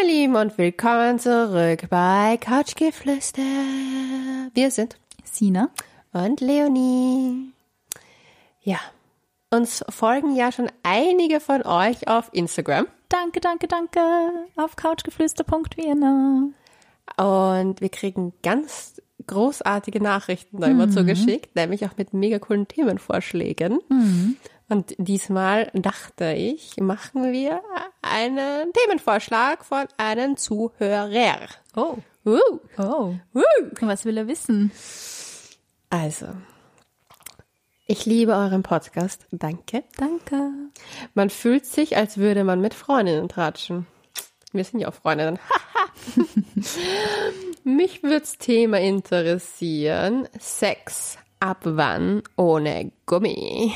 meine Lieben, und willkommen zurück bei Couchgeflüster. Wir sind Sina. und Leonie. Ja, uns folgen ja schon einige von euch auf Instagram. Danke, danke, danke. Auf couchgeflüster.vienna. Und wir kriegen ganz großartige Nachrichten da immer zugeschickt, nämlich auch mit mega coolen Themenvorschlägen. Und diesmal dachte ich, machen wir einen Themenvorschlag von einem Zuhörer. Oh. Uh, Oh. uh. Was will er wissen? Also, ich liebe euren Podcast. Danke. Danke. Man fühlt sich, als würde man mit Freundinnen tratschen. Wir sind ja auch Freundinnen. Mich würd's Thema interessieren. Sex ab wann ohne Gummi?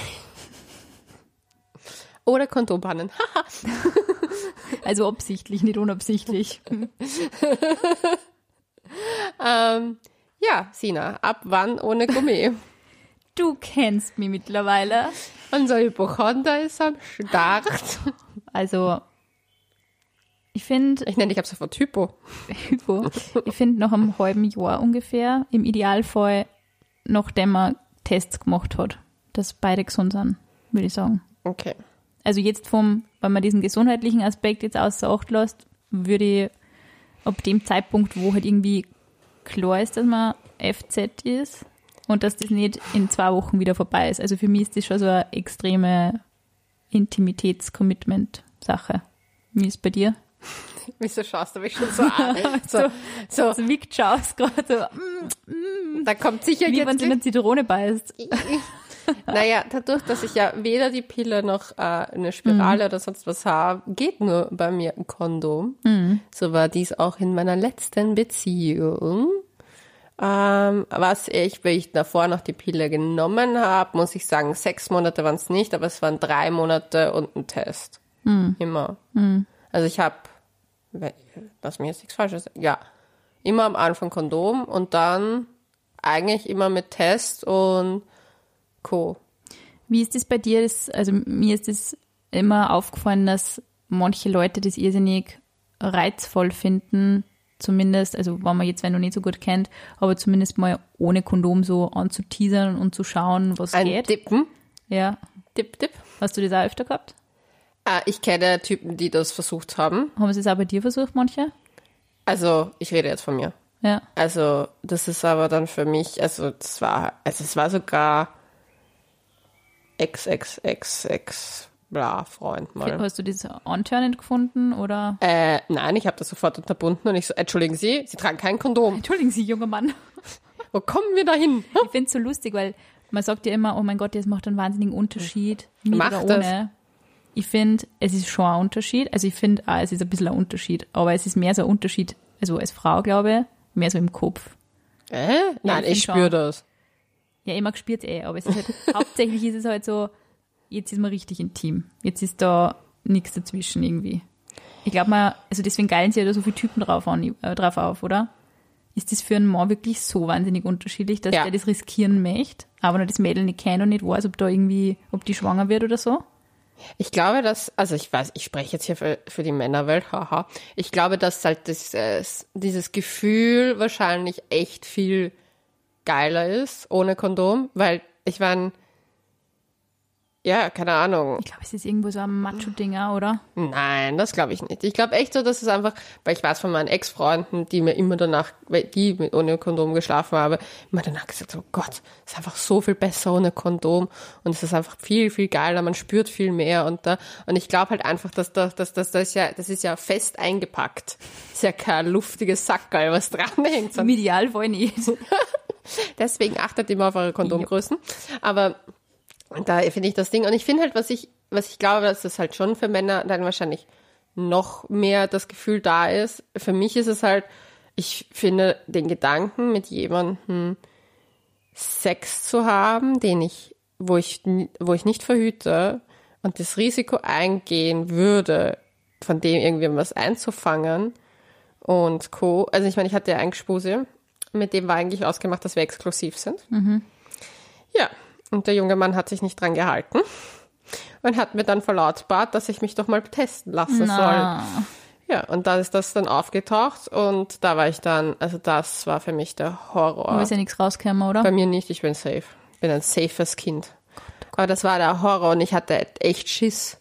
Oder Kondombannen. Also absichtlich, nicht unabsichtlich. ähm, ja, Sina, ab wann ohne Gummi? Du kennst mich mittlerweile. Unser Hypochonder ist am Start. Also, ich finde, Ich nenne dich ab sofort Hypo. Hypo, ich finde nach einem halben Jahr ungefähr, im Idealfall, nachdem man Tests gemacht hat, dass beide gesund sind, würde ich sagen. Okay. Also jetzt vom, wenn man diesen gesundheitlichen Aspekt jetzt außer Acht lässt, würde ich ab dem Zeitpunkt, wo halt irgendwie klar ist, dass man FZ ist und dass das nicht in zwei Wochen wieder vorbei ist. Also für mich ist das schon so eine extreme Intimitäts-Commitment-Sache. Wie ist es bei dir? Wieso schaust du mich schon so an? So, so, Also wie schaust gerade so, mm, da kommt sicher wie wenn jetzt sie eine Zitrone beißt. Naja, dadurch, dass ich ja weder die Pille noch äh, eine Spirale oder sonst was habe, geht nur bei mir ein Kondom. So war dies auch in meiner letzten Beziehung. Ähm, was ich, weil ich davor noch die Pille genommen habe, muss ich sagen, sechs Monate waren es nicht, aber es waren drei Monate und ein Test. Immer. Also ich habe, lass mich jetzt nichts Falsches sagen, ja, immer am Anfang Kondom und dann eigentlich immer mit Test und Co. Wie ist das bei dir? Das, also mir ist es immer aufgefallen, dass manche Leute das irrsinnig reizvoll finden, zumindest, also wenn man jetzt wenn du nicht so gut kennt, aber zumindest mal ohne Kondom so anzuteasern und zu schauen, was Ein geht. Dippen. Ja. Dip, dip. Hast du das auch öfter gehabt? Ah, ich kenne Typen, die das versucht haben. Haben sie es auch bei dir versucht, manche? Also, ich rede jetzt von mir. Ja. Also, das ist aber dann für mich, also, das war, also, es war sogar ex, ex, ex, ex, bla, Freund mal. Hast du das antörnend gefunden oder? Äh, nein, ich habe das sofort unterbunden und ich so, entschuldigen Sie, Sie tragen kein Kondom. Entschuldigen Sie, junger Mann. Wo kommen wir da hin? Ich finde es so lustig, weil man sagt ja immer, oh mein Gott, das macht einen wahnsinnigen Unterschied. Mit Macht oder das. ohne. Ich finde, es ist schon ein Unterschied. Also ich finde, auch, es ist ein bisschen ein Unterschied. Aber es ist mehr so ein Unterschied, also als Frau, glaube ich, mehr so im Kopf. Äh? Nein, ich ich spüre das. Ja, immer gespürt eh, aber es ist halt, hauptsächlich ist es halt so, jetzt ist man richtig intim. Jetzt ist da nichts dazwischen irgendwie. Ich glaube mal, also deswegen geilen sie ja da so viele Typen drauf, an, äh, drauf auf, oder? Ist das für einen Mann wirklich so wahnsinnig unterschiedlich, dass Ja. der das riskieren möchte, aber noch das Mädel nicht kennt und nicht weiß, ob da irgendwie, ob die schwanger wird oder so? Ich glaube, dass, also ich weiß, ich spreche jetzt hier für, für die Männerwelt, haha. Ich glaube, dass halt das, äh, dieses Gefühl wahrscheinlich echt viel geiler ist ohne Kondom, weil ich meine, ja, keine Ahnung. Ich glaube, es ist irgendwo so ein Macho-Ding, auch, oder? Nein, das glaube ich nicht. Ich glaube echt so, dass es einfach, weil ich weiß von meinen Ex-Freunden, die mir immer danach, weil die mit ohne Kondom geschlafen haben, immer danach gesagt, oh Gott, ist einfach so viel besser ohne Kondom und es ist einfach viel, viel geiler, man spürt viel mehr und da, und ich glaube halt einfach, dass das, das, das ist ja, das ist ja fest eingepackt. Ist ja kein luftiges Sackerl, was dranhängt. Im Idealfall nicht. Deswegen achtet immer auf eure Kondomgrößen. Aber da finde ich das Ding. Und ich finde halt, was ich, was ich glaube, dass das halt schon für Männer dann wahrscheinlich noch mehr das Gefühl da ist. Für mich ist es halt, ich finde den Gedanken, mit jemandem Sex zu haben, den ich, wo ich, wo ich nicht verhüte und das Risiko eingehen würde, von dem irgendwie was einzufangen und Co. Also ich meine, ich hatte ja einen Gespuse, mit dem war eigentlich ausgemacht, dass wir exklusiv sind. Ja, und der junge Mann hat sich nicht dran gehalten und hat mir dann verlautbart, dass ich mich doch mal testen lassen soll. Na, Ja, und dann ist das dann aufgetaucht und da war ich dann, also das war für mich der Horror. Aber ist ja nichts rausgekommen, oder? Bei mir nicht, ich bin safe. Bin ein safes Kind. Aber das war der Horror und ich hatte echt Schiss.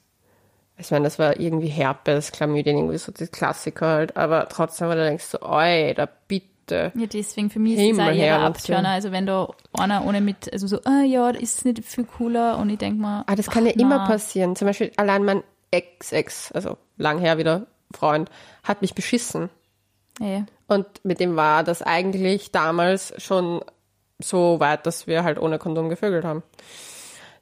Ich meine, das war irgendwie Herpes, Chlamydien, irgendwie so die Klassiker halt, aber trotzdem, weil du denkst so, oi, da bitte. Ja, deswegen für mich ist das auch eher. Abturner. Also wenn da einer ohne mit, also so, ah ja, ist nicht viel cooler und ich denk mal, Ah, das kann ja ach, immer na. passieren. Zum Beispiel allein mein Ex-Ex, also lang her wieder Freund, hat mich beschissen. Ey. Und mit dem war das eigentlich damals schon so weit, dass wir halt ohne Kondom gevögelt haben.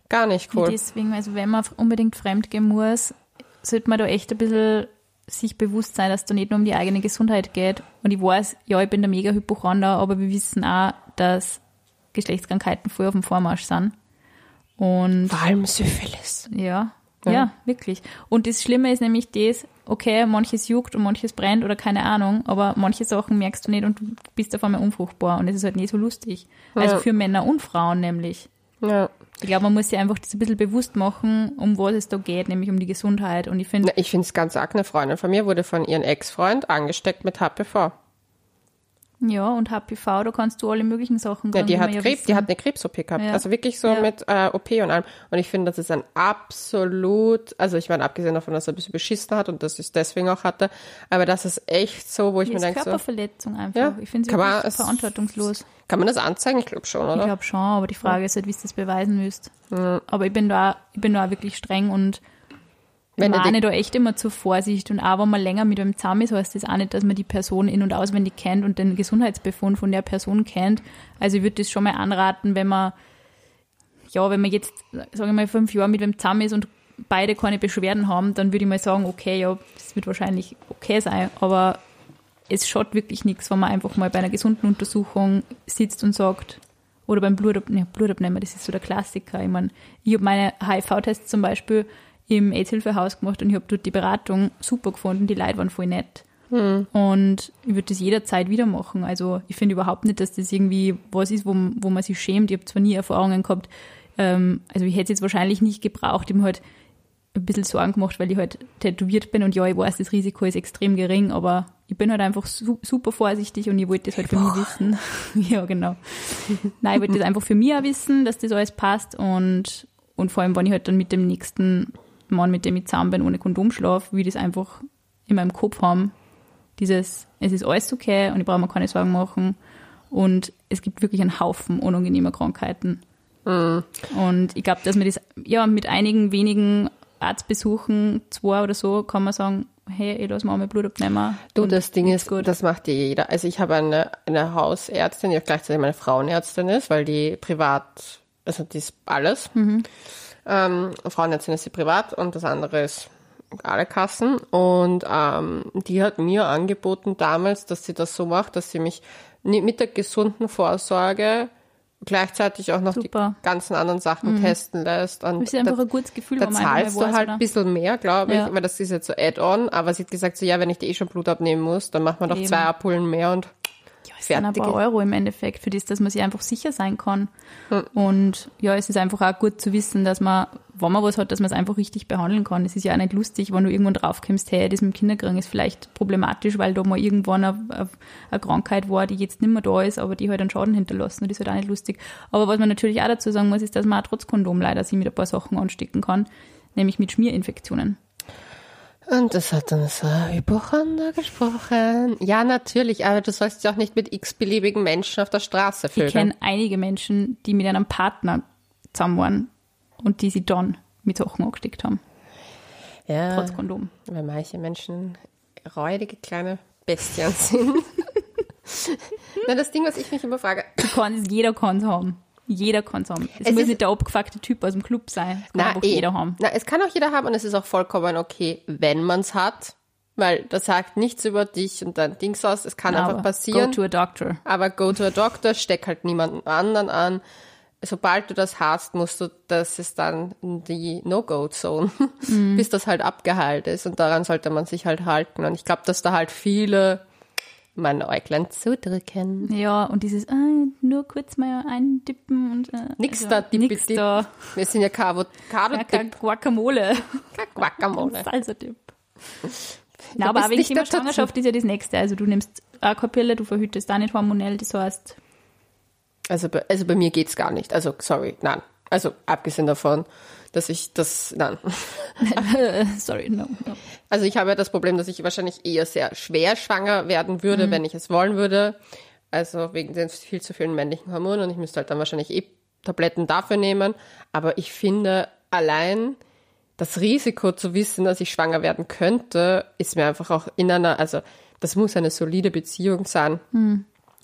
Gar nicht cool. deswegen, also wenn man unbedingt fremdgehen muss, sollte man da echt ein bisschen sich bewusst sein, dass da nicht nur um die eigene Gesundheit geht. Und ich weiß, ja, ich bin der mega Hypochonder, aber wir wissen auch, dass Geschlechtskrankheiten voll auf dem Vormarsch sind. Und Vor allem Syphilis. ja, Ja. ja, wirklich. Und das Schlimme ist nämlich das, okay, manches juckt und manches brennt oder keine Ahnung, aber manche Sachen merkst du nicht und du bist auf einmal unfruchtbar und es ist halt nicht so lustig. Also Ja. für Männer und Frauen nämlich. Ja. Ich glaube, man muss sich einfach das ein bisschen bewusst machen, um was es da geht, nämlich um die Gesundheit. Und ich finde, Ich finde es ganz arg. Eine Freundin von mir wurde von ihrem Ex-Freund angesteckt mit HPV. Ja, und HPV, da kannst du alle möglichen Sachen Ja, die hat ja Krebs, die hat eine Krebs-OP gehabt. Ja. Also wirklich so Ja. mit äh, OP und allem. Und ich finde, das ist ein absolut, also ich meine, abgesehen davon, dass er ein bisschen beschissen hat und dass ich es deswegen auch hatte, aber das ist echt so, wo ich mir ist denke, so, Körperverletzung einfach. Ja, Ich finde es verantwortungslos. kann man das anzeigen? Ich glaube schon, Ich oder? glaube schon, aber die Frage ist halt, wie du das beweisen müsst. Aber ich bin da, ich bin da auch wirklich streng und Wenn warne die- da echt immer zur Vorsicht. Und auch wenn man länger mit einem zusammen ist, heißt das auch nicht, dass man die Person in- und auswendig kennt und den Gesundheitsbefund von der Person kennt. Also ich würde das schon mal anraten, wenn man, ja, wenn man jetzt, sagen wir mal, fünf Jahre mit wem zusammen ist und beide keine Beschwerden haben, dann würde ich mal sagen, okay, ja, das wird wahrscheinlich okay sein, aber es schaut wirklich nichts, wenn man einfach mal bei einer gesunden Untersuchung sitzt und sagt, oder beim Blutab ne, Blutabnehmer, das ist so der Klassiker. Ich meine, ich habe meine HIV-Tests zum Beispiel im AIDS-Hilfehaus gemacht und ich habe dort die Beratung super gefunden, die Leute waren voll nett. Und ich würde das jederzeit wieder machen. Also ich finde überhaupt nicht, dass das irgendwie was ist, wo, wo man sich schämt. Ich habe zwar nie Erfahrungen gehabt, ähm, also ich hätte es jetzt wahrscheinlich nicht gebraucht. Ich habe halt ein bisschen Sorgen gemacht, weil ich halt tätowiert bin und ja, ich weiß, das Risiko ist extrem gering, aber ich bin halt einfach su super vorsichtig und ich wollte das halt für mich wissen. ja, genau. Nein, ich wollte das einfach für mich auch wissen, dass das alles passt und, und vor allem, wenn ich halt dann mit dem nächsten Mann, mit dem ich zusammen bin, ohne Kondom schlafe, wie das einfach in meinem Kopf haben, dieses, es ist alles okay und ich brauche mir keine Sorgen machen und es gibt wirklich einen Haufen unangenehmer Krankheiten. Und ich glaube, dass man das, ja, mit einigen wenigen Arztbesuchen, zwei oder so, kann man sagen, hey, ich lass mal mein Blut abnehmen. Du, das Ding ist, gut. das macht jeder. Also ich habe eine, eine Hausärztin, die auch gleichzeitig meine Frauenärztin ist, weil die privat, also die ist alles. Mhm. Ähm, Frauenärztin ist sie privat und das andere ist alle Kassen. Und ähm, die hat mir angeboten damals, dass sie das so macht, dass sie mich mit der gesunden Vorsorge gleichzeitig auch noch Super. die ganzen anderen Sachen testen lässt. Und Das ist einfach da- ein gutes Gefühl, da zahlst du halt ein bisschen mehr, glaube ich, Ja. weil das ist jetzt so Add-on, aber sie hat gesagt, so ja, wenn ich dir eh schon Blut abnehmen muss, dann machen wir doch Eben. zwei Abholen mehr und Ja, es sind ein fertige. paar Euro im Endeffekt für das, dass man sich einfach sicher sein kann. Hm. Und ja, es ist einfach auch gut zu wissen, dass man, wenn man was hat, dass man es einfach richtig behandeln kann. Es ist ja auch nicht lustig, wenn du irgendwann draufkommst, hey, das mit dem Kinderkriegen ist vielleicht problematisch, weil da mal irgendwann eine, eine- eine Krankheit war, die jetzt nicht mehr da ist, aber die halt einen Schaden hinterlassen. Und das ist halt auch nicht lustig. Aber was man natürlich auch dazu sagen muss, ist, dass man auch trotz Kondom leider sich mit ein paar Sachen anstecken kann, nämlich mit Schmierinfektionen. Und das hat dann so ein Hypochonder gesprochen. Ja, natürlich, aber du sollst ja auch nicht mit x-beliebigen Menschen auf der Straße Ich vögeln. kenne einige Menschen, die mit einem Partner zusammen waren und die sie dann mit Sachen angesteckt haben, Ja, trotz Kondom. weil manche Menschen räudige kleine Bestien sind. Na, das Ding, was ich mich immer frage, Du kannst, jeder kann es haben. Jeder kann es haben. Es, Es muss ist- nicht der abgefuckte Typ aus dem Club sein. Es kann einfach eh. jeder haben. Na, es kann auch jeder haben und es ist auch vollkommen okay, wenn man es hat, weil das sagt nichts über dich und dein Dings aus. Es kann einfach Aber passieren. Go to a doctor. Aber go to a doctor, steck halt niemanden anderen an. Sobald du das hast, musst du, das ist dann die No-Go-Zone, Mhm. bis das halt abgeheilt ist. Und daran sollte man sich halt halten. Und ich glaube, dass da halt viele mein Äuglein zudrücken. Ja, und dieses, ah, nur kurz mal eindippen und. Äh, Nix also, da, dippi, Nix da. Wir sind ja Ja, kein Guacamole. Guacamole. Salsa-Dip. Na, aber wegen Thema Schwangerschaft ist ja das nächste. Also du nimmst eine Pille, du verhütest auch nicht hormonell, das heißt, Also, bei- also bei mir geht's gar nicht. Also, sorry, nein. Also, abgesehen davon, dass ich das, nein. sorry, no, no. Also, ich habe ja das Problem, dass ich wahrscheinlich eher sehr schwer schwanger werden würde, wenn ich es wollen würde. Also, wegen den viel zu vielen männlichen Hormonen und ich müsste halt dann wahrscheinlich eh Tabletten dafür nehmen. Aber ich finde, allein das Risiko zu wissen, dass ich schwanger werden könnte, ist mir einfach auch in einer, also, das muss eine solide Beziehung sein.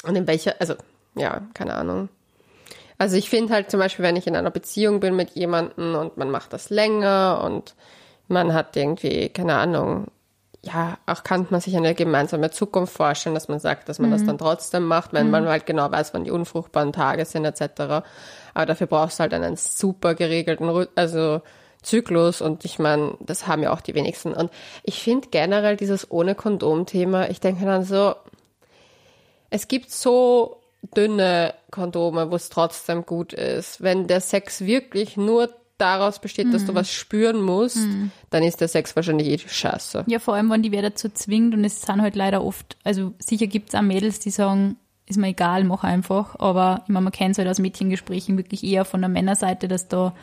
Und in welcher, also, ja, keine Ahnung. Also ich finde halt zum Beispiel, wenn ich in einer Beziehung bin mit jemandem und man macht das länger und man hat irgendwie, keine Ahnung, ja, auch kann man sich eine gemeinsame Zukunft vorstellen, dass man sagt, dass man das dann trotzdem macht, wenn man halt genau weiß, wann die unfruchtbaren Tage sind etc. Aber dafür brauchst du halt einen super geregelten, also Zyklus und ich meine, das haben ja auch die wenigsten. Und ich finde generell dieses ohne Kondom-Thema, ich denke dann so, es gibt so dünne Kondome, wo es trotzdem gut ist. Wenn der Sex wirklich nur daraus besteht, dass du was spüren musst, dann ist der Sex wahrscheinlich eh scheiße. Ja, vor allem, wenn die wer dazu zwingt und es sind halt leider oft, also sicher gibt es auch Mädels, die sagen, ist mir egal, mach einfach, aber ich meine, man kennt es halt aus Mädchengesprächen wirklich eher von der Männerseite, dass da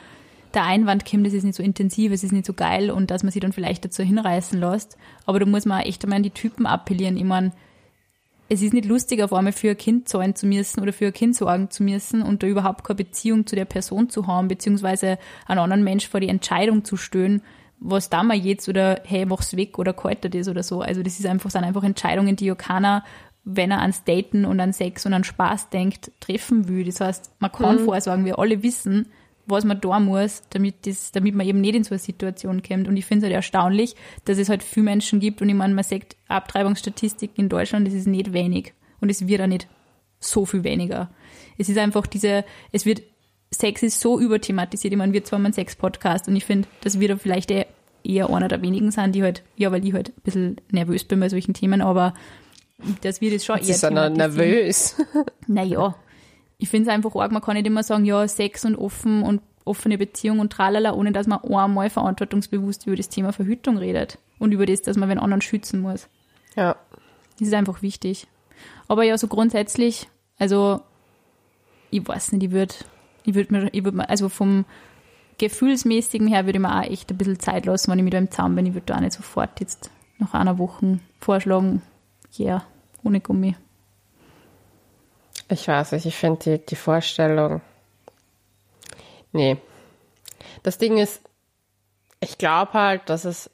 der Einwand kommt, es ist nicht so intensiv, es ist nicht so geil und dass man sich dann vielleicht dazu hinreißen lässt. Aber da muss man echt einmal an die Typen appellieren. Ich meine, es ist nicht lustig, auf einmal für ein Kind zahlen zu müssen oder für ein Kind sorgen zu müssen und da überhaupt keine Beziehung zu der Person zu haben, beziehungsweise einen anderen Mensch vor die Entscheidung zu stellen, was da mal jetzt oder hey, mach's weg oder kalter das oder so. Also das ist einfach, sind einfach Entscheidungen, die ja keiner, wenn er ans Daten und an Sex und an Spaß denkt, treffen will. Das heißt, man kann vorsorgen, wir alle wissen, was man da muss, damit, das, damit man eben nicht in so eine Situation kommt. Und ich finde es halt erstaunlich, dass es halt viele Menschen gibt und ich meine, man sagt, Abtreibungsstatistiken in Deutschland, das ist nicht wenig. Und es wird auch nicht so viel weniger. Es ist einfach diese, es wird, Sex ist so überthematisiert. Ich meine, wir zwar mal einen Sex-Podcast und ich finde, dass wir da vielleicht eh eher einer der wenigen sind, die halt, ja, weil ich halt ein bisschen nervös bin bei solchen Themen, aber dass wir das schon Sie eher sind ja thematisieren. nervös. Naja, ich finde es einfach arg, man kann nicht immer sagen, ja, Sex und offen und offene Beziehung und tralala, ohne dass man einmal verantwortungsbewusst über das Thema Verhütung redet und über das, dass man den anderen schützen muss. Ja. Das ist einfach wichtig. Aber ja, so grundsätzlich, also ich weiß nicht, ich würde, ich würde mir, ich würd mir, also vom Gefühlsmäßigen her würde ich mir auch echt ein bisschen Zeit lassen, wenn ich mit einem Zaun bin. Ich würde da auch nicht sofort jetzt nach einer Woche vorschlagen, ja, yeah, ohne Gummi. Ich weiß nicht, ich finde die, die Vorstellung. Nee. Das Ding ist, ich glaube halt, dass es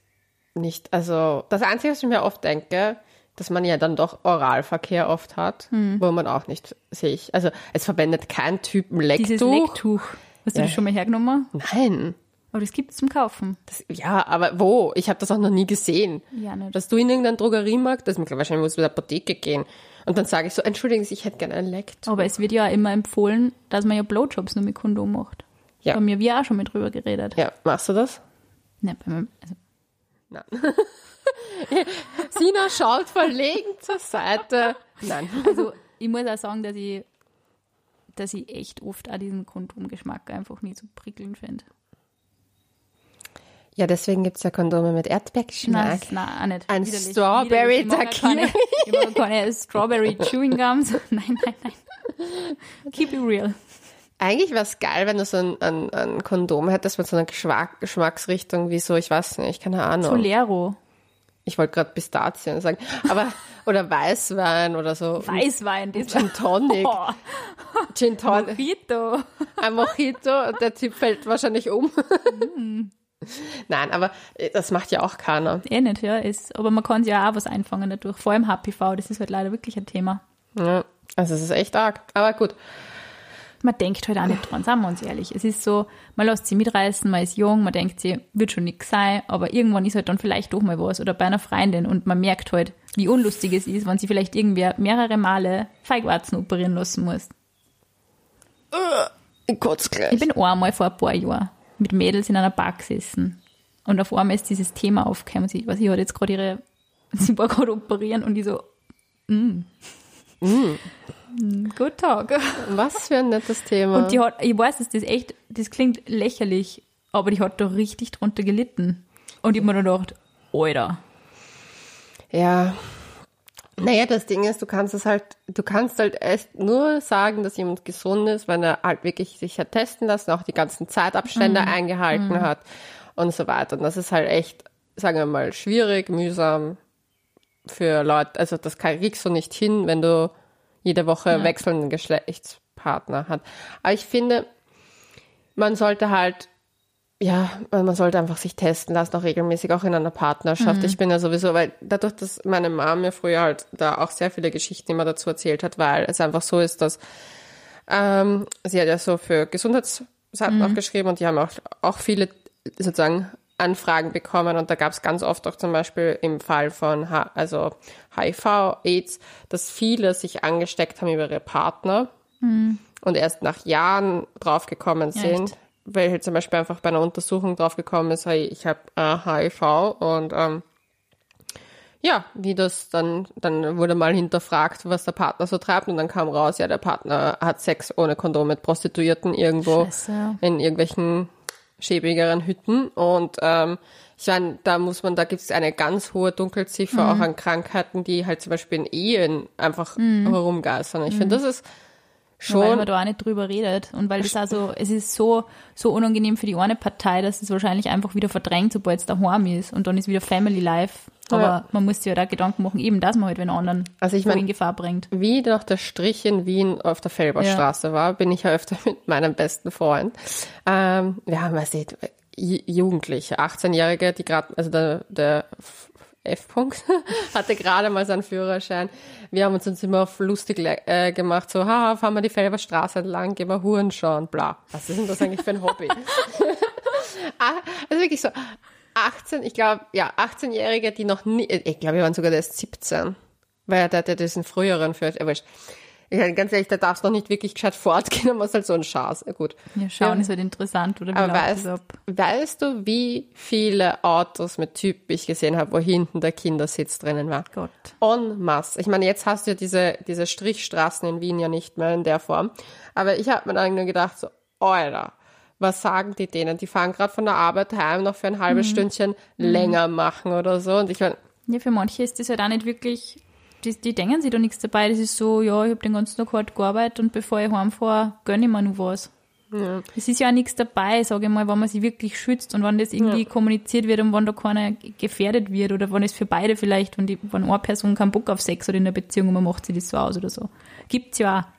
nicht, also das Einzige, was ich mir oft denke, dass man ja dann doch Oralverkehr oft hat, wo man auch nicht sich, also es verwendet kein Typ ein Dieses Lecktuch. Lecktuch. Hast du Ja. das schon mal hergenommen? Nein. Aber das gibt es zum Kaufen. Das, ja, aber wo? Ich habe das auch noch nie gesehen. Ja, nicht. Dass du in irgendeinen Drogeriemarkt, das ist wahrscheinlich muss in die Apotheke gehen. Und dann sage ich so, entschuldigen Sie, ich hätte gerne ein Lecktuch. Aber es wird ja immer empfohlen, dass man ja Blowjobs nur mit Kondom macht. Ja. Haben wir wir auch schon mit drüber geredet. Ja, machst du das? Nein, bei meinem, also, Nein. Sina schaut verlegen zur Seite. Nein. also ich muss auch sagen, dass ich, dass ich echt oft auch diesen Kondomgeschmack einfach nicht so prickelnd finde. Ja, deswegen gibt's ja Kondome mit Nein, Erdbeergeschmack. nein, auch nicht. Ein Widerlich. Strawberry auch keine, keine Strawberry Chewing Gums. Nein, nein, nein. Keep it real. Eigentlich wäre es geil, wenn du so ein, ein, ein Kondom hättest mit so einer Geschmack, Geschmacksrichtung wie so, ich weiß nicht, keine Ahnung. Solero. Ich wollte gerade Pistazien sagen. Aber, oder Weißwein oder so. Weißwein. Das Gin Tonic. Oh, Gin Tonic. Mojito. Ein Mojito der Typ fällt wahrscheinlich um. Mm. Nein, aber das macht ja auch keiner. Eh nicht, ja. Ist, aber man kann sich ja auch was einfangen dadurch. Vor allem HPV, das ist halt leider wirklich ein Thema. Ja, also es ist echt arg. Aber gut. Man denkt halt auch nicht dran, sagen wir uns ehrlich. Es ist so, man lässt sich mitreißen, man ist jung, man denkt sich, wird schon nichts sein, aber irgendwann ist halt dann vielleicht doch mal was oder bei einer Freundin und man merkt halt, wie unlustig es ist, wenn sie vielleicht irgendwer mehrere Male Feigwarzen operieren lassen muss. Kurz Ich gleich. bin einmal vor ein paar Jahren mit Mädels in einer Bar gesessen und auf einmal ist dieses Thema aufgekommen und sie, was ich jetzt gerade ihre, sie war gerade operieren und ich so, mm. Mm. Good talk. Was für ein nettes Thema. Und die hat, ich weiß, dass das echt, das klingt lächerlich, aber die hat da richtig drunter gelitten. Und ich hab mir dann gedacht, Alter, Ja. Naja, das Ding ist, du kannst es halt, du kannst halt erst nur sagen, dass jemand gesund ist, wenn er halt wirklich sich hat testen lassen, auch die ganzen Zeitabstände eingehalten hat und so weiter. Und das ist halt echt, sagen wir mal, schwierig, mühsam für Leute. Also das kann- kriegst du nicht hin, wenn du jede Woche wechselnden Geschlechtspartner hat. Aber ich finde, man sollte halt, ja, man sollte einfach sich testen lassen, auch regelmäßig, auch in einer Partnerschaft. Ich bin ja sowieso, weil dadurch, dass meine Mom mir früher halt da auch sehr viele Geschichten immer dazu erzählt hat, weil es einfach so ist, dass ähm, sie hat ja so für Gesundheitsseiten auch geschrieben und die haben auch, auch viele sozusagen Anfragen bekommen und da gab es ganz oft auch zum Beispiel im Fall von H also HIV, AIDS, dass viele sich angesteckt haben über ihre Partner und erst nach Jahren draufgekommen sind, echt? Weil halt zum Beispiel einfach bei einer Untersuchung draufgekommen ist, hey, ich habe äh, HIV und ähm, ja, wie das dann, dann wurde mal hinterfragt, was der Partner so treibt und dann kam raus, ja, der Partner hat Sex ohne Kondom mit Prostituierten irgendwo Scheiße, in irgendwelchen schäbigeren Hütten und ähm, ich meine, da muss man, da gibt es eine ganz hohe Dunkelziffer Mhm. auch an Krankheiten, die halt zum Beispiel in Ehen einfach herumgeistern. Ich finde, das ist Mhm. Weil schon man da auch nicht drüber redet. Und weil es also, es ist so, so unangenehm für die eine Partei, dass es wahrscheinlich einfach wieder verdrängt, sobald es daheim ist. Und dann ist wieder Family Life. Aber Ja. man muss sich ja da Gedanken machen, eben, dass man halt den anderen Also ich mein- in Gefahr bringt. wie noch der Strich in Wien auf der Felberstraße war, bin ich ja öfter mit meinem besten Freund. Ähm, wir haben, weißt du, J- Jugendliche, 18-Jährige, die gerade, also der, der F-Punkt hatte gerade mal seinen Führerschein. Wir haben uns uns immer auf lustig äh, gemacht, so, haha, fahren wir die Felberstraße entlang, gehen wir Huren schauen, bla. Was ist denn das eigentlich für ein Hobby? Ah, also wirklich so, 18, ich glaube, ja, 18-Jährige, die noch nie, ich glaube, wir waren sogar erst 17, weil der, der diesen früheren aber ich, meine, ganz ehrlich, da darfst du noch nicht wirklich gescheit fortgehen, aber es halt so ein Schatz. Ja, gut. Ja, schauen ist halt interessant, oder wie Aber weißt, ab? weißt du, wie viele Autos mit Typ ich gesehen habe, wo hinten der Kindersitz drinnen war? Gott. En masse. Ich meine, jetzt hast du ja diese, diese Strichstraßen in Wien ja nicht mehr in der Form. Aber ich habe mir dann nur gedacht, so, Alter, was sagen die denen? Die fahren gerade von der Arbeit heim, noch für ein halbes Stündchen länger machen oder so. Und ich meine, Ja, für manche ist das halt auch nicht wirklich, die, die denken sich da nichts dabei. Das ist so, ja, ich habe den ganzen Tag hart gearbeitet und bevor ich heimfahre, gönne ich mir noch was. Es ist ja auch nichts dabei, sage ich mal, wenn man sich wirklich schützt und wenn das irgendwie kommuniziert wird und wenn da keiner gefährdet wird oder wenn es für beide vielleicht, wenn, die, wenn eine Person keinen Bock auf Sex hat in der Beziehung und man macht sich das so aus oder so. Gibt's ja auch.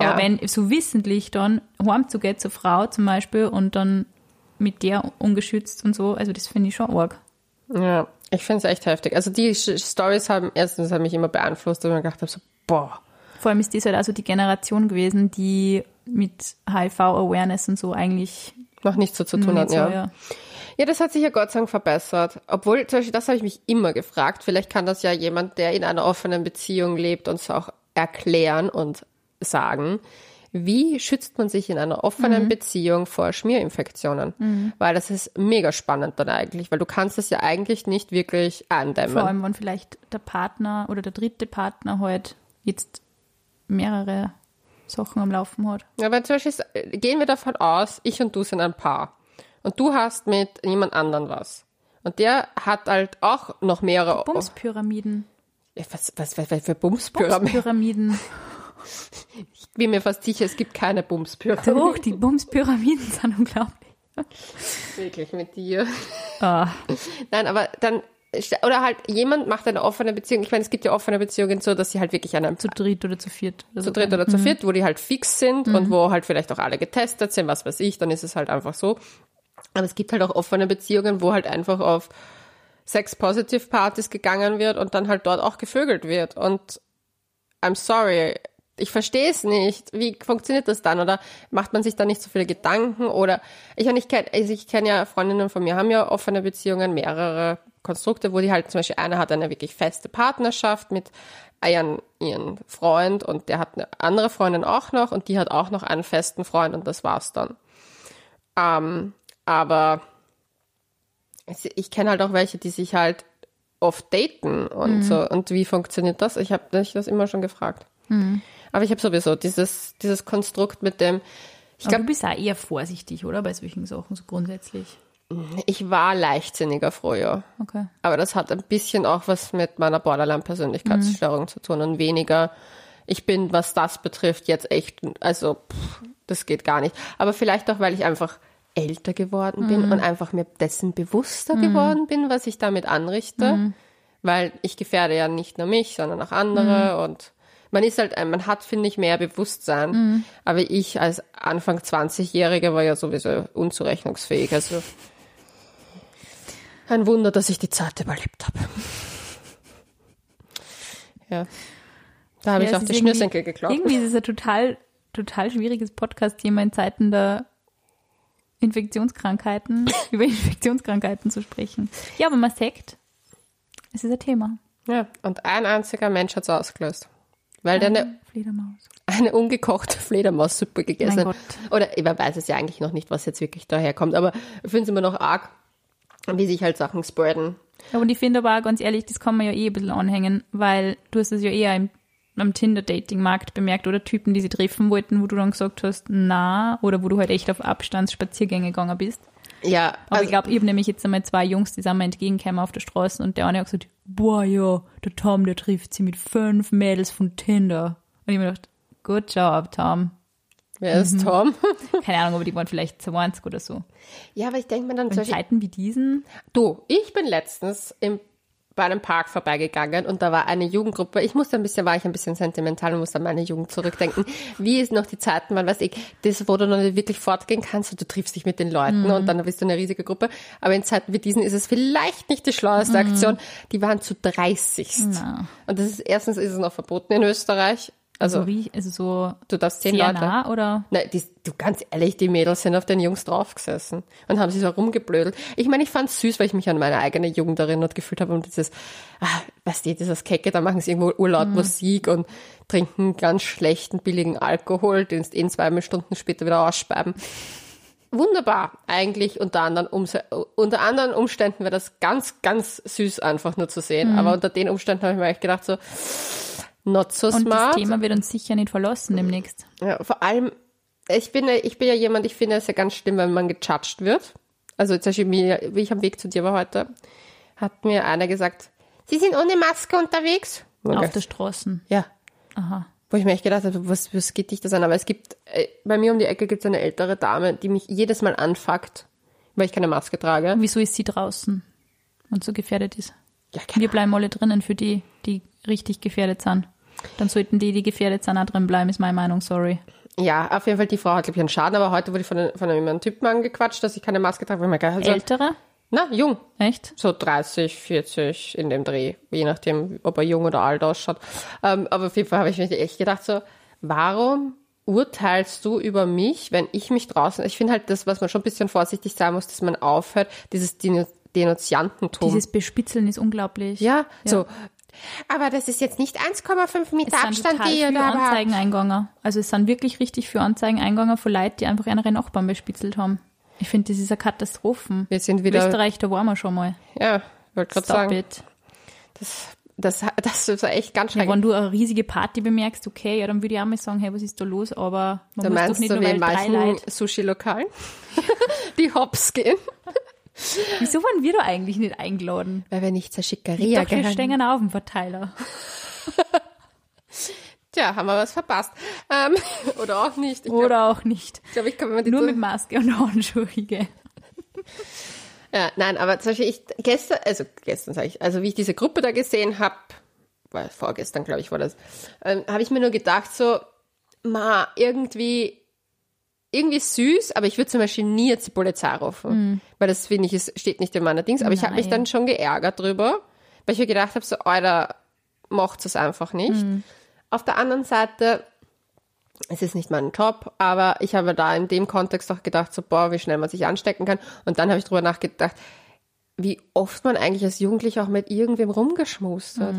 Ja. Aber wenn so wissentlich dann heimzugehen zur Frau zum Beispiel und dann mit der ungeschützt und so, also das finde ich schon arg. ja, ich finde es echt heftig. Also die Stories haben, erstens haben mich immer beeinflusst, und ich mir gedacht habe, so, boah, Vor allem ist das halt also die Generation gewesen, die mit HIV-Awareness und so eigentlich noch nichts so zu tun hat, so, ja. ja. Ja, das hat sich ja Gott sei Dank verbessert. Obwohl, zum Beispiel, das habe ich mich immer gefragt. Vielleicht kann das ja jemand, der in einer offenen Beziehung lebt, uns auch erklären und sagen. Wie schützt man sich in einer offenen Beziehung vor Schmierinfektionen? Weil das ist mega spannend dann eigentlich, weil du kannst es ja eigentlich nicht wirklich eindämmen. Vor allem, wenn vielleicht der Partner oder der dritte Partner halt jetzt mehrere Sachen am Laufen hat. Ja, weil zum Beispiel äh, gehen wir davon aus, ich und du sind ein Paar. Und du hast mit jemand anderen was. Und der hat halt auch noch mehrere. Bumspyramiden. Was, was, was, was für Bumspyramiden? Bumspyramiden. Ich bin mir fast sicher, es gibt keine Bumspyramiden. Doch, die Bumspyramiden sind unglaublich. Wirklich mit dir. Ah, Nein, aber dann, oder halt jemand macht eine offene Beziehung. Ich meine, es gibt ja offene Beziehungen so, dass sie halt wirklich einen zu dritt oder zu viert. Oder zu dritt oder zu viert, wo die halt fix sind und wo halt vielleicht auch alle getestet sind, was weiß ich, dann ist es halt einfach so. Aber es gibt halt auch offene Beziehungen, wo halt einfach auf Sex-Positive-Partys gegangen wird und dann halt dort auch gevögelt wird. Und I'm sorry, ich verstehe es nicht. Wie funktioniert das dann? Oder macht man sich da nicht so viele Gedanken? Oder ich meine, ich kenne also ich kenn ja Freundinnen von mir, haben ja offene Beziehungen, mehrere Konstrukte, wo die halt zum Beispiel eine hat eine wirklich feste Partnerschaft mit ihren, ihren Freund und der hat eine andere Freundin auch noch und die hat auch noch einen festen Freund und das war's dann. Ähm, aber ich kenne halt auch welche, die sich halt oft daten und so. Und wie funktioniert das? Ich habe mich das immer schon gefragt. Aber ich habe sowieso dieses, dieses Konstrukt mit dem, ich glaube, du bist auch eher vorsichtig, oder? Bei solchen Sachen, so grundsätzlich. Ich war leichtsinniger früher. Okay. Aber das hat ein bisschen auch was mit meiner Borderline-Persönlichkeitsstörung zu tun und weniger. Ich bin, was das betrifft, jetzt echt, also pff, das geht gar nicht. Aber vielleicht auch, weil ich einfach älter geworden bin und einfach mir dessen bewusster geworden bin, was ich damit anrichte. Weil ich gefährde ja nicht nur mich, sondern auch andere und man ist halt, man hat, finde ich, mehr Bewusstsein. Aber ich als Anfang 20-Jährige war ja sowieso unzurechnungsfähig. Also ein Wunder, dass ich die Zeit überlebt habe. Ja. Da habe Ja, ich auch die Schnürsenkel geklaut. Irgendwie ist es ein total, total schwieriges Podcast-Thema in Zeiten der Infektionskrankheiten, über Infektionskrankheiten zu sprechen. Ja, aber man sagt, es ist ein Thema. Ja, und ein einziger Mensch hat es ausgelöst. Weil der eine, Fledermaus. eine ungekochte Fledermaussuppe gegessen hat. Oder man weiß es ja eigentlich noch nicht, was jetzt wirklich daherkommt. Aber ich finde es immer noch arg, wie sich halt Sachen spreaden. Ja, und ich finde aber auch ganz ehrlich, das kann man ja eh ein bisschen anhängen, weil du hast es ja eher im, am Tinder-Dating-Markt bemerkt oder Typen, die sie treffen wollten, wo du dann gesagt hast, na, oder wo du halt echt auf Abstandsspaziergänge gegangen bist. Ja, Aber also, ich glaube, ich habe nämlich jetzt einmal zwei Jungs, die sind mir entgegengekommen auf der Straße und der eine hat gesagt, boah, ja, der Tom, der trifft sie mit fünf Mädels von Tinder. Und ich mir gedacht, good job, Tom. wer Mhm. ist Tom? Keine Ahnung, aber die waren vielleicht 20 oder so. ja, aber ich denke mir dann In Zeiten wie diesen, Du, ich bin letztens im, bei einem Park vorbeigegangen und da war eine Jugendgruppe. Ich musste ein bisschen, war ich ein bisschen sentimental und musste an meine Jugend zurückdenken. Wie es noch die Zeiten waren, weiß ich, das, wo du noch nicht wirklich fortgehen kannst und du triffst dich mit den Leuten und dann bist du eine riesige Gruppe. Aber in Zeiten wie diesen ist es vielleicht nicht die schlaueste Aktion. Die waren zu 30. na, Und das ist, erstens ist es noch verboten in Österreich. Also, wie, also so du darfst zehn Leute. nah oder? Nein, die, du ganz ehrlich, die Mädels sind auf den Jungs draufgesessen und haben sich so rumgeblödelt. Ich meine, ich fand's süß, weil ich mich an meine eigene Jugend erinnert gefühlt habe und dieses, ah, weißt du, dieses Kecke, da machen sie irgendwo urlaut Musik und trinken ganz schlechten, billigen Alkohol, den sie in zwei Stunden später wieder ausspeiben. Wunderbar, eigentlich unter anderen, Umse unter anderen Umständen wäre das ganz, ganz süß einfach nur zu sehen. Aber unter den Umständen habe ich mir eigentlich gedacht so, not so Und smart. das Thema wird uns sicher nicht verlassen demnächst. Ja, vor allem, ich bin, ja- ich bin ja jemand, ich finde es ja ganz schlimm, wenn man gejudged wird. Also zum Beispiel mir, wie ich am Weg zu dir war heute, hat mir einer gesagt, Sie sind ohne Maske unterwegs? Auf der Straße. ja. Aha. Wo ich mir echt gedacht habe, was, was geht dich das an? Aber es gibt, äh, bei mir um die Ecke gibt es eine ältere Dame, die mich jedes Mal anfuckt, weil ich keine Maske trage. Wieso ist sie draußen und so gefährdet ist? Ja, keine Wir bleiben alle drinnen für die, die richtig gefährdet sind. Dann sollten die, die gefährdet sind, auch drin bleiben, ist meine Meinung, sorry. Ja, auf jeden Fall, die Frau hat, glaube ich, einen Schaden, aber heute wurde ich von, einem- von einem Typen angequatscht, dass ich keine Maske trage. Wo ich mir gedacht habe, so, Ältere? na, jung. Echt? So 30, 40 in dem Dreh, je nachdem, ob er jung oder alt ausschaut. Ähm, aber auf jeden Fall habe ich mir echt gedacht, so, warum urteilst du über mich, wenn ich mich draußen, ich finde halt das, was man schon ein bisschen vorsichtig sein muss, dass man aufhört, dieses Denunziantentum. Dieses Bespitzeln ist unglaublich. ja, so. Aber das ist jetzt nicht 1,5 Meter Es Abstand, total die ihr da habt. Anzeigen eingegangen. Also es sind wirklich richtig viele Anzeigen eingegangen von Leuten, die einfach andere Nachbarn bespitzelt haben. Ich finde, das ist eine Katastrophe. Wir sind wieder, Österreich, da waren wir schon mal. ja, wollte gerade sagen, it. das, das, das ist echt ganz Ja, schrecklich. wenn du eine riesige Party bemerkst, okay, ja, dann würde ich auch mal sagen, hey, was ist da los? Aber man Du muss doch nicht so nur, wie in manchen. Sushi-Lokalen, die hops gehen, Wieso waren wir da eigentlich nicht eingeladen? weil wir nicht zur Schickeria Doch, wir stehen auf dem Verteiler. Tja, haben wir was verpasst. Ähm, oder auch nicht. Ich Oder auch nicht. glaub, ich die Nur mit Maske und Handschuhe. ja, Nein, aber zum Beispiel ich gestern, also gestern sage ich, also wie ich diese Gruppe da gesehen habe, war vorgestern, glaube ich, war das, ähm, habe ich mir nur gedacht, so, ma, irgendwie, irgendwie süß, aber ich würde zum Beispiel nie jetzt die Polizei rufen, weil das finde ich, es steht nicht in meiner Dings. Aber ich habe mich Nein. dann schon geärgert drüber, weil ich mir gedacht habe, so, Alter, macht es einfach nicht. Auf der anderen Seite, es ist nicht mein Job, aber ich habe da in dem Kontext auch gedacht, so, boah, wie schnell man sich anstecken kann. Und dann habe ich drüber nachgedacht, wie oft man eigentlich als Jugendlicher auch mit irgendwem rumgeschmust hat.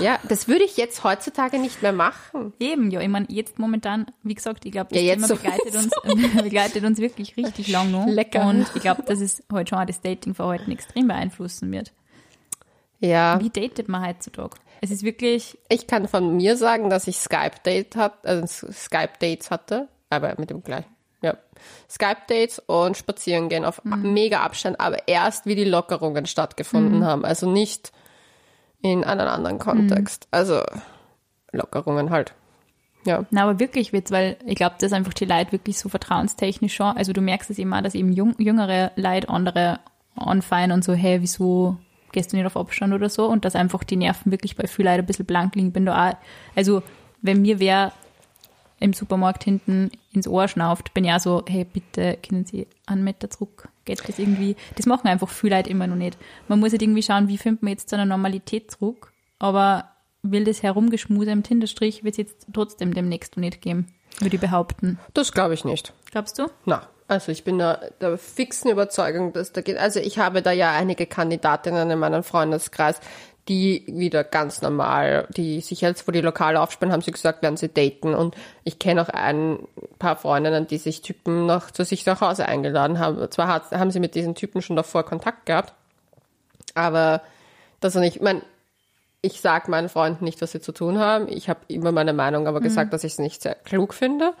Ja, das würde ich jetzt heutzutage nicht mehr machen. Eben, ja. Ich meine, jetzt momentan, wie gesagt, ich glaube, das Ja, jetzt Thema begleitet uns, begleitet uns wirklich richtig lang noch. Lecker. Und ich glaube, dass es heute schon auch das Datingverhalten extrem beeinflussen wird. Ja, Wie datet man heutzutage? Es ist wirklich, ich kann von mir sagen, dass ich Skype-Date hat, also Skype-Dates hatte, aber mit dem gleichen. Ja. Skype-Dates und spazieren gehen auf mega Abstand, aber erst wie die Lockerungen stattgefunden haben. Also nicht in einem anderen Kontext. Also Lockerungen halt. Ja. Na, aber wirklich wird's, weil ich glaube, dass einfach die Leute wirklich so vertrauenstechnisch schon, also du merkst es auch, dass eben jung, jüngere Leute andere anfallen und so, hey, wieso gehst du nicht auf Abstand oder so und dass einfach die Nerven wirklich bei vielen Leuten ein bisschen blank liegen. Bin da auch, also wenn mir wer im Supermarkt hinten ins Ohr schnauft, bin ich auch so, hey, bitte können Sie einen Meter zurück. Geht das irgendwie? Das machen einfach viele Leute immer noch nicht. Man muss halt irgendwie schauen, wie findet man jetzt zu einer Normalität zurück, aber will das Herumgeschmuse im Tinderstrich wird es jetzt trotzdem demnächst noch nicht geben, würde ich behaupten. Das glaube ich nicht. Glaubst du? Na, also ich bin da der fixen Überzeugung, dass da geht. Also ich habe da ja einige Kandidatinnen in meinem Freundeskreis, die wieder ganz normal, die sich jetzt vor die Lokale aufsperren, haben sie gesagt, werden sie daten. Und ich kenne auch ein paar Freundinnen, die sich Typen noch zu sich nach Hause eingeladen haben. Zwar hat, haben sie mit diesen Typen schon davor Kontakt gehabt, aber das und ich, ich meine, ich sage meinen Freunden nicht, was sie zu tun haben. Ich habe immer meine Meinung, aber gesagt, dass ich es nicht sehr klug finde.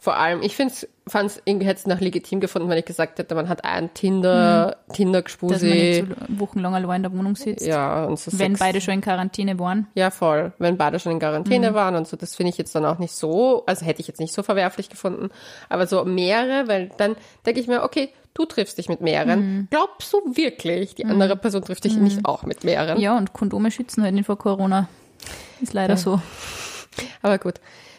Vor allem, ich finde fand es irgendwie hätte es noch legitim gefunden, wenn ich gesagt hätte, man hat ein Tinder, Tinder Dass man nicht Gespusi. so wochenlang allein in der Wohnung sitzt. Ja, und so Wenn sechs- beide schon in Quarantäne waren. Ja, voll. Wenn beide schon in Quarantäne waren und so, das finde ich jetzt dann auch nicht so, also hätte ich jetzt nicht so verwerflich gefunden. Aber so mehrere, weil dann denke ich mir, okay, du triffst dich mit mehreren. Glaubst du wirklich, die andere Person trifft dich nicht auch mit mehreren? Ja, und Kondome schützen halt nicht vor Corona. Ist leider so. Aber gut,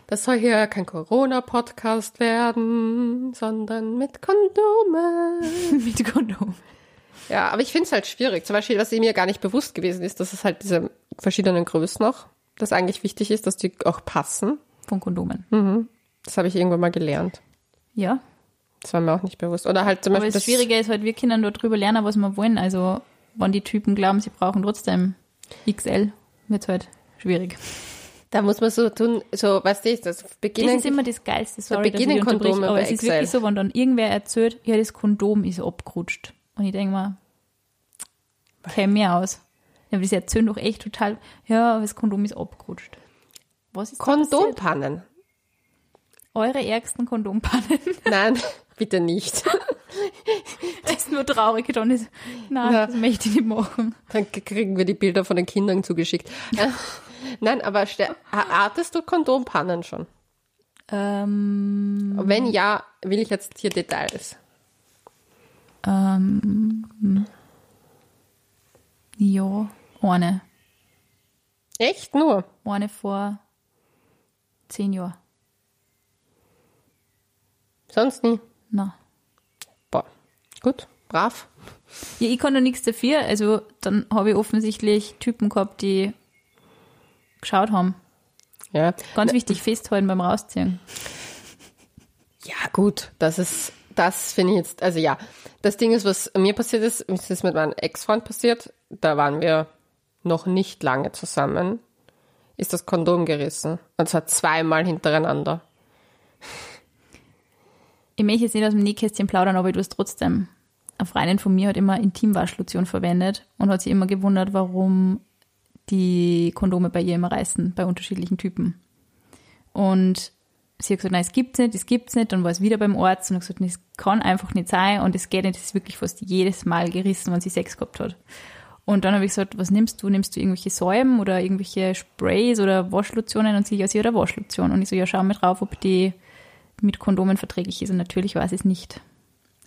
das soll hier kein Corona-Podcast werden, sondern mit Kondome. Mit Kondom. Ja, aber ich finde es halt schwierig. Zum Beispiel, was mir gar nicht bewusst gewesen ist, dass es halt diese verschiedenen Größen noch, das eigentlich wichtig ist, dass die auch passen. Von Kondomen. Das habe ich irgendwann mal gelernt. Ja. Das war mir auch nicht bewusst. Oder halt zum Aber Beispiel das Schwierige ist halt, wir können dort drüber lernen, was wir wollen. Also, wenn die Typen glauben, sie brauchen trotzdem XL, wird halt schwierig. Da muss man so tun, so, weißt du, das Das beginnen. ist immer das Geilste, sorry, dass ich beginnen unterbrich, Kondome aber es ist XL. wirklich so, wenn dann irgendwer erzählt, ja, das Kondom ist abgerutscht. Und ich denke mir, käme mir aus. Ja, aber das erzählen doch echt total, ja, aber das Kondom ist abgerutscht. Was ist? Kondompannen. Eure ärgsten Kondompannen. Nein, bitte nicht. Das ist nur traurig, dann ist, nein, Ja. das möchte ich nicht machen. Dann kriegen wir die Bilder von den Kindern zugeschickt. Nein, aber hattest du Kondompannen schon? Ähm, Wenn ja, will ich jetzt hier Details. ähm, ja, eine. Echt nur? Eine vor zehn Jahren. Sonst nie? Na. Boah. Gut, brav. Ja, ich kann da nichts dafür. Also dann habe ich offensichtlich Typen gehabt, die geschaut haben. Ja. Ganz wichtig, festhalten beim Rausziehen. Ja, gut, das ist, das finde ich jetzt, also ja, das Ding ist, was mir passiert ist, es ist mit meinem Ex-Freund passiert, da waren wir noch nicht lange zusammen, ist das Kondom gerissen. Und zwar zweimal hintereinander. Ich möchte jetzt nicht aus dem Nähkästchen plaudern, aber du hast trotzdem. Eine Freundin von mir hat immer Intimwaschlotion verwendet und hat sich immer gewundert, warum die Kondome bei ihr immer reißen, bei unterschiedlichen Typen. Und sie hat gesagt, nein, es gibt's nicht, es gibt's nicht. Dann war es wieder beim Arzt und hat gesagt, das kann einfach nicht sein und es geht nicht, es ist wirklich fast jedes Mal gerissen, wenn sie Sex gehabt hat. Und dann habe ich gesagt, was nimmst du? Nimmst du irgendwelche Säumen oder irgendwelche Sprays oder Waschlotionen? Und sie, ja, sie hat eine Waschlotion. Und ich so, ja, schau mal drauf, ob die mit Kondomen verträglich ist. Und natürlich war es nicht.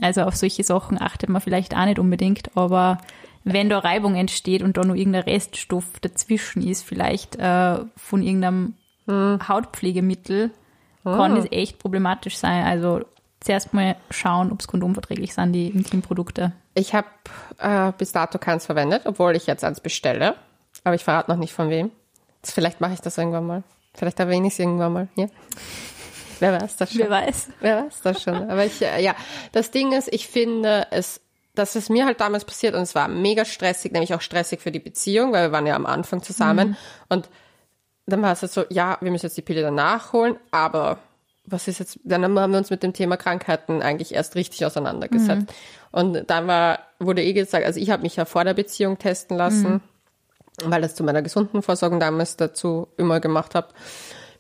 Also auf solche Sachen achtet man vielleicht auch nicht unbedingt, aber wenn da Reibung entsteht und da nur irgendein Reststoff dazwischen ist, vielleicht äh, von irgendeinem Hautpflegemittel, kann das echt problematisch sein. Also zuerst mal schauen, ob es kondomverträglich sind, die Intimprodukte. Ich habe äh, bis dato keins verwendet, obwohl ich jetzt eins bestelle. Aber ich verrate noch nicht von wem. Jetzt, vielleicht mache ich das irgendwann mal. Vielleicht erwähne ich es irgendwann mal. Ja. Wer weiß das schon. Wer weiß. Wer weiß das schon. Aber ich, äh, ja, das Ding ist, ich finde es, das ist mir halt damals passiert und es war mega stressig, nämlich auch stressig für die Beziehung, weil wir waren ja am Anfang zusammen und dann war es halt so, ja, wir müssen jetzt die Pille dann nachholen, aber was ist jetzt, dann haben wir uns mit dem Thema Krankheiten eigentlich erst richtig auseinandergesetzt. Und dann war, wurde eh gesagt, also ich habe mich ja vor der Beziehung testen lassen, weil das zu meiner gesunden Versorgung damals dazu immer gemacht habe.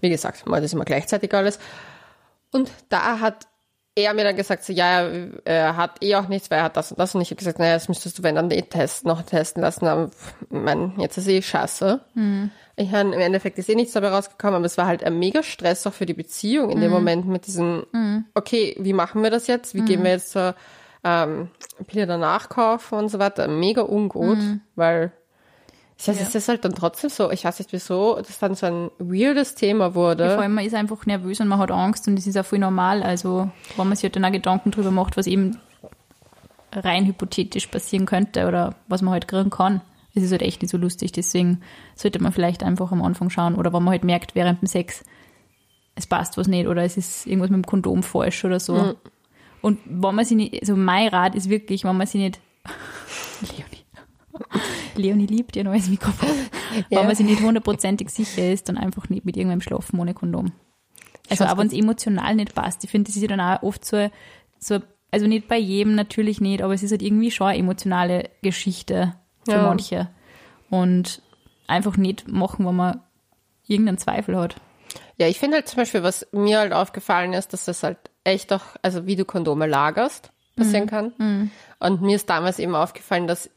Wie gesagt, mal das immer gleichzeitig alles. Und da hat er mir dann gesagt, so, ja, er, er hat eh auch nichts, weil er hat das und das. Und ich habe gesagt, naja, das müsstest du, wenn dann eh testen, noch testen lassen. Aber mein, jetzt ist eh scheiße. Ich meine, im Endeffekt ist eh nichts dabei rausgekommen, aber es war halt ein mega Stress auch für die Beziehung in dem Moment mit diesem, okay, wie machen wir das jetzt? Wie gehen wir jetzt zur ähm, Pille danach kaufen und so weiter? Mega ungut, weil ich weiß, Ja. es ist halt dann trotzdem so, ich weiß nicht wieso, das dann so ein weirdes Thema wurde. Vor allem, man ist einfach nervös und man hat Angst und das ist auch voll normal. Also, wenn man sich halt dann auch Gedanken drüber macht, was eben rein hypothetisch passieren könnte oder was man halt kriegen kann. Es ist halt echt nicht so lustig. Deswegen sollte man vielleicht einfach am Anfang schauen oder wenn man halt merkt, während dem Sex, es passt was nicht oder es ist irgendwas mit dem Kondom falsch oder so. Und wenn man sich nicht, also mein Rat ist wirklich, wenn man sich nicht, Leonie, Leonie liebt ihr neues Mikrofon. Ja. Wenn man sich nicht hundertprozentig sicher ist, dann einfach nicht mit irgendwem schlafen ohne Kondom. Also auch wenn es emotional nicht passt. Ich finde, das ist ja dann auch oft so, so, also nicht bei jedem natürlich nicht, aber es ist halt irgendwie schon eine emotionale Geschichte für Ja. manche. Und einfach nicht machen, wenn man irgendeinen Zweifel hat. Ja, ich finde halt zum Beispiel, was mir halt aufgefallen ist, dass das halt echt auch, also wie du Kondome lagerst, passieren kann. Und mir ist damals eben aufgefallen, dass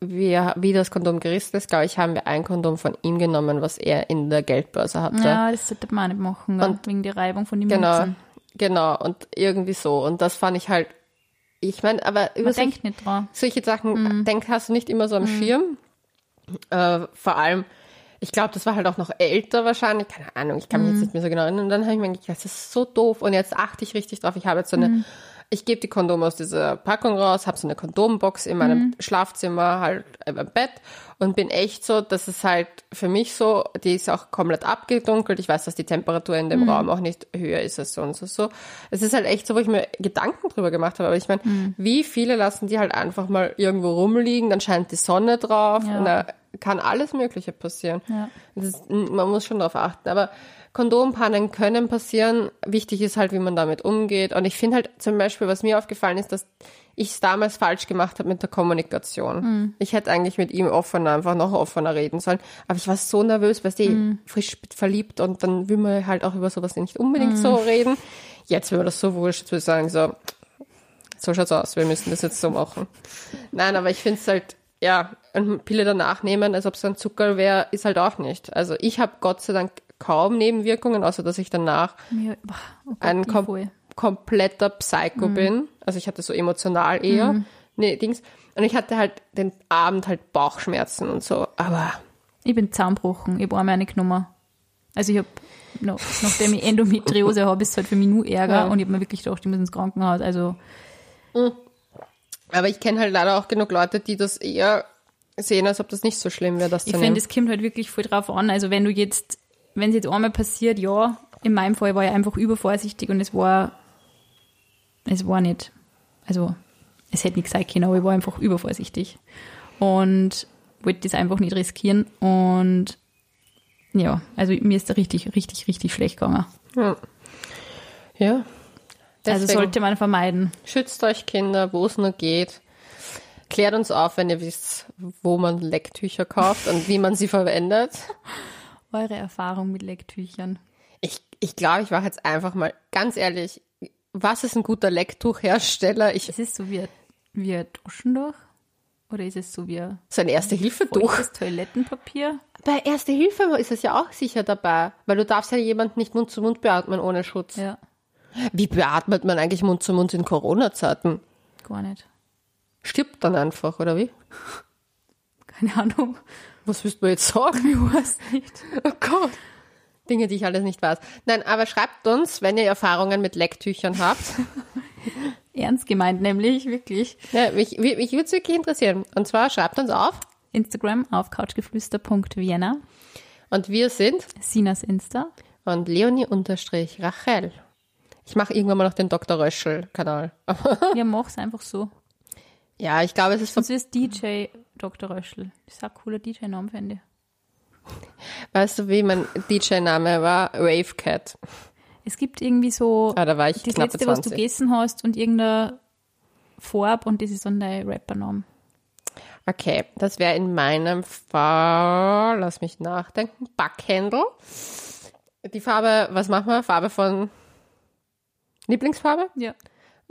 wir, wie das Kondom gerissen ist, glaube ich, haben wir ein Kondom von ihm genommen, was er in der Geldbörse hatte. Ja, das sollte man auch nicht machen, gell? wegen der Reibung von den Genau, Münzen. genau. Und irgendwie so. Und das fand ich halt, ich meine, aber über Man solche, denkt nicht dran. solche Sachen denk, hast du nicht immer so am Schirm. Äh, vor allem, ich glaube, das war halt auch noch älter wahrscheinlich, keine Ahnung, ich kann mich jetzt nicht mehr so genau erinnern. Und dann habe ich mir gedacht, das ist so doof. Und jetzt achte ich richtig drauf. Ich habe jetzt so eine, ich gebe die Kondome aus dieser Packung raus, habe so eine Kondombox in meinem Schlafzimmer, halt äh, beim Bett und bin echt so, dass es halt für mich so, die ist auch komplett abgedunkelt. Ich weiß, dass die Temperatur in dem Raum auch nicht höher ist als sonst. So. Es ist halt echt so, wo ich mir Gedanken drüber gemacht habe. Aber ich meine, wie viele lassen die halt einfach mal irgendwo rumliegen, dann scheint die Sonne drauf Ja. und da kann alles Mögliche passieren. Ja. Ist, man muss schon darauf achten. Aber Kondompannen können passieren. Wichtig ist halt, wie man damit umgeht. Und ich finde halt zum Beispiel, was mir aufgefallen ist, dass ich es damals falsch gemacht habe mit der Kommunikation. Ich hätte eigentlich mit ihm offener, einfach noch offener reden sollen. Aber ich war so nervös, weil ich frisch verliebt und dann will man halt auch über sowas nicht unbedingt so reden. Jetzt wäre das so wurscht, jetzt würde ich sagen, so, so schaut's aus, wir müssen das jetzt so machen. Nein, aber ich finde es halt, ja, eine Pille danach nehmen, als ob es ein Zucker wäre, ist halt auch nicht. Also ich habe Gott sei Dank kaum Nebenwirkungen, außer dass ich danach Ja, oh Gott, ein kom kompletter Psycho bin. Also ich hatte so emotional eher, nee, Dings. Und ich hatte halt den Abend halt Bauchschmerzen und so, aber Ich bin zusammengebrochen. Ich habe einmal eine genommen. Also ich habe, noch, nachdem ich Endometriose habe, ist es halt für mich nur Ärger Ja. und ich habe mir wirklich gedacht, ich muss ins Krankenhaus. Also aber ich kenne halt leider auch genug Leute, die das eher sehen, als ob das nicht so schlimm wäre, das ich finde, es kommt halt wirklich voll drauf an. Also wenn du jetzt, wenn es jetzt einmal passiert, ja, in meinem Fall war ich einfach übervorsichtig und es war, es war nicht, also es hätte nicht sein können, aber ich war einfach übervorsichtig und wollte das einfach nicht riskieren und ja, also mir ist da richtig, richtig, richtig schlecht gegangen. Ja. also Deswegen sollte man vermeiden. schützt euch Kinder, wo es nur geht. Klärt uns auf, wenn ihr wisst, wo man Lecktücher kauft und wie man sie verwendet. Eure Erfahrung mit Lecktüchern. Ich, ich glaube, ich mache jetzt einfach mal ganz ehrlich, was ist ein guter Lecktuchhersteller? Ich, Ist es so wie, ein- wie ein Taschentuch? Oder ist es so wie ein so ein Erste-Hilfe-Tuch. Toilettenpapier? Bei Erste Hilfe ist es ja auch sicher dabei, weil du darfst ja jemanden nicht Mund zu Mund beatmen ohne Schutz. Ja, Wie beatmet man eigentlich Mund zu Mund in Corona-Zeiten? gar nicht. Stirbt dann einfach, oder wie? Keine Ahnung. Was willst du jetzt sagen? Ich weiß nicht. Oh Gott. Dinge, die ich alles nicht weiß. Nein, aber schreibt uns, wenn ihr Erfahrungen mit Lecktüchern habt. Ernst gemeint, nämlich, wirklich. Ja, mich mich würde es wirklich interessieren. Und zwar schreibt uns auf. Instagram auf couchgeflüster.vienna, Und wir sind Sinas Insta. und Leonie unterstrich Rachel. Ich mache irgendwann mal noch den Dr. Röschel-Kanal. Ja, mach's einfach so. ja, ich glaube, es ist, Das ist DJ Dr. Röschel. Das ist auch ein cooler DJ-Name, finde ich. weißt du, wie mein DJ-Name war? Rave Cat. Es gibt irgendwie so Ah, da war ich das letzte, was du 20. gegessen hast und irgendeine Farbe und das ist dann dein Rappername. Okay, das wäre in meinem Fall, lass mich nachdenken, Backhändel. Die Farbe, was machen wir? Farbe von Lieblingsfarbe? Ja.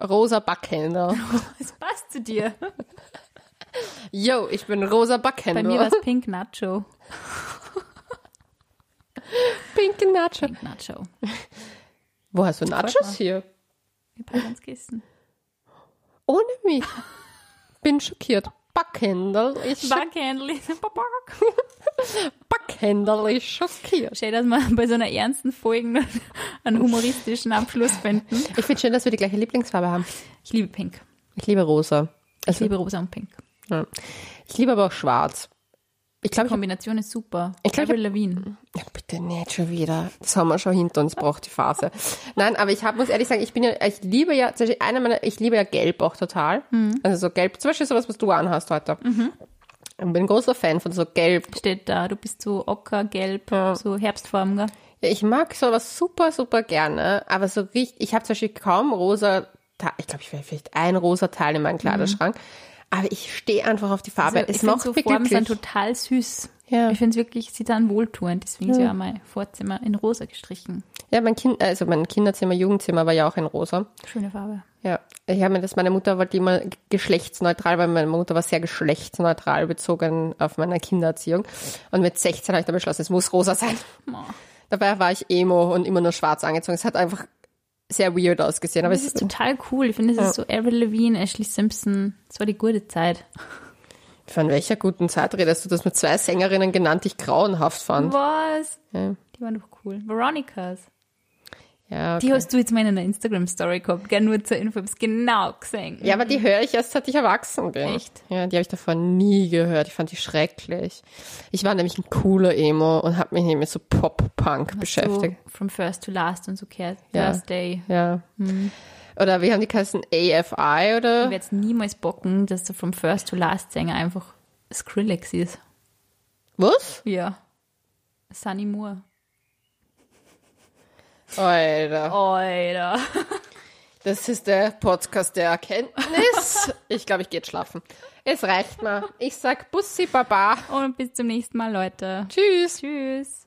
Rosa Backhänder. Das passt zu dir. Yo, ich bin rosa Bei Backhänder. mir war es Pink Nacho. Pinke Nacho. Pink Nacho. Wo hast du Nachos hier? Ich habe ganz gegessen. Ohne mich. Bin schockiert. Backhändel ist, Backhändel. Backhändel ist schockiert. Schön, dass wir bei so einer ernsten Folge einen humoristischen Abschluss finden. Ich finde schön, dass wir die gleiche Lieblingsfarbe haben. Ich liebe Pink. Ich liebe rosa. Ich Also, liebe rosa und Pink. Ja. Ich liebe aber auch schwarz. Ich Die glaube, hab- Kombination ist super. Ich glaub, ich Avril Lavigne. Ja, bitte nicht schon wieder. Das haben wir schon hinter uns, braucht die Phase. Nein, aber ich hab, muss ehrlich sagen, ich bin ja, ich liebe ja, zum Beispiel einer meiner, ich liebe ja Gelb auch total. Also so Gelb, zum Beispiel sowas, was du anhast heute. Ich bin ein großer Fan von so Gelb. Steht da, du bist so ockergelb, Ja. so Herbstfarben, gell? Ja, ich mag sowas super, super gerne, aber so richtig, ich habe zum Beispiel kaum rosa, ich glaube, ich will vielleicht ein rosa Teil in meinem Kleiderschrank, aber ich stehe einfach auf die Farbe. Also, es ich macht so mich Farben sind glücklich. total süß. Ja. Ich finde es wirklich, sie dann wohltuend. Deswegen ist ja auch mein Vorzimmer in rosa gestrichen. Ja, mein Kind, also mein Kinderzimmer, Jugendzimmer war ja auch in rosa. Schöne Farbe. Ja, ich habe mir das, meine Mutter wollte immer geschlechtsneutral, weil meine Mutter war sehr geschlechtsneutral bezogen auf meine Kindererziehung. Und mit 16 habe ich dann beschlossen, es muss rosa sein. Oh. Dabei war ich emo und immer nur schwarz angezogen. Es hat einfach sehr weird ausgesehen. Aber Das es ist total cool. Ich finde, das ist so Avril Lavigne, Ashley Simpson. Das war die gute Zeit. von welcher guten Zeit redest du das mit zwei Sängerinnen genannt, die ich grauenhaft fand? Was? Ja, Die waren doch cool. Veronicas. Ja, Die okay. hast du jetzt mal in einer Instagram-Story gehabt. Gell, nur zur Info. Ich hab's genau gesehen. ja, aber die höre ich erst, seit ich erwachsen bin. Echt? Ja, die habe ich davor nie gehört. Ich fand die schrecklich. Ich war nämlich ein cooler Emo und habe mich mit so Pop-Punk beschäftigt. So from first to last und so gehört. Ja. Day. Ja. Oder wie haben die geheißen? AFI Ich oder? werde jetzt niemals bocken, dass der from first to last Sänger einfach Skrillex ist. Was? Ja. Sunny Moore. Alter. Alter. Das ist der Podcast der Erkenntnis. Ich glaube, ich gehe jetzt schlafen. Es reicht mal. Ich sag Bussi Baba. Und bis zum nächsten Mal, Leute. Tschüss. Tschüss.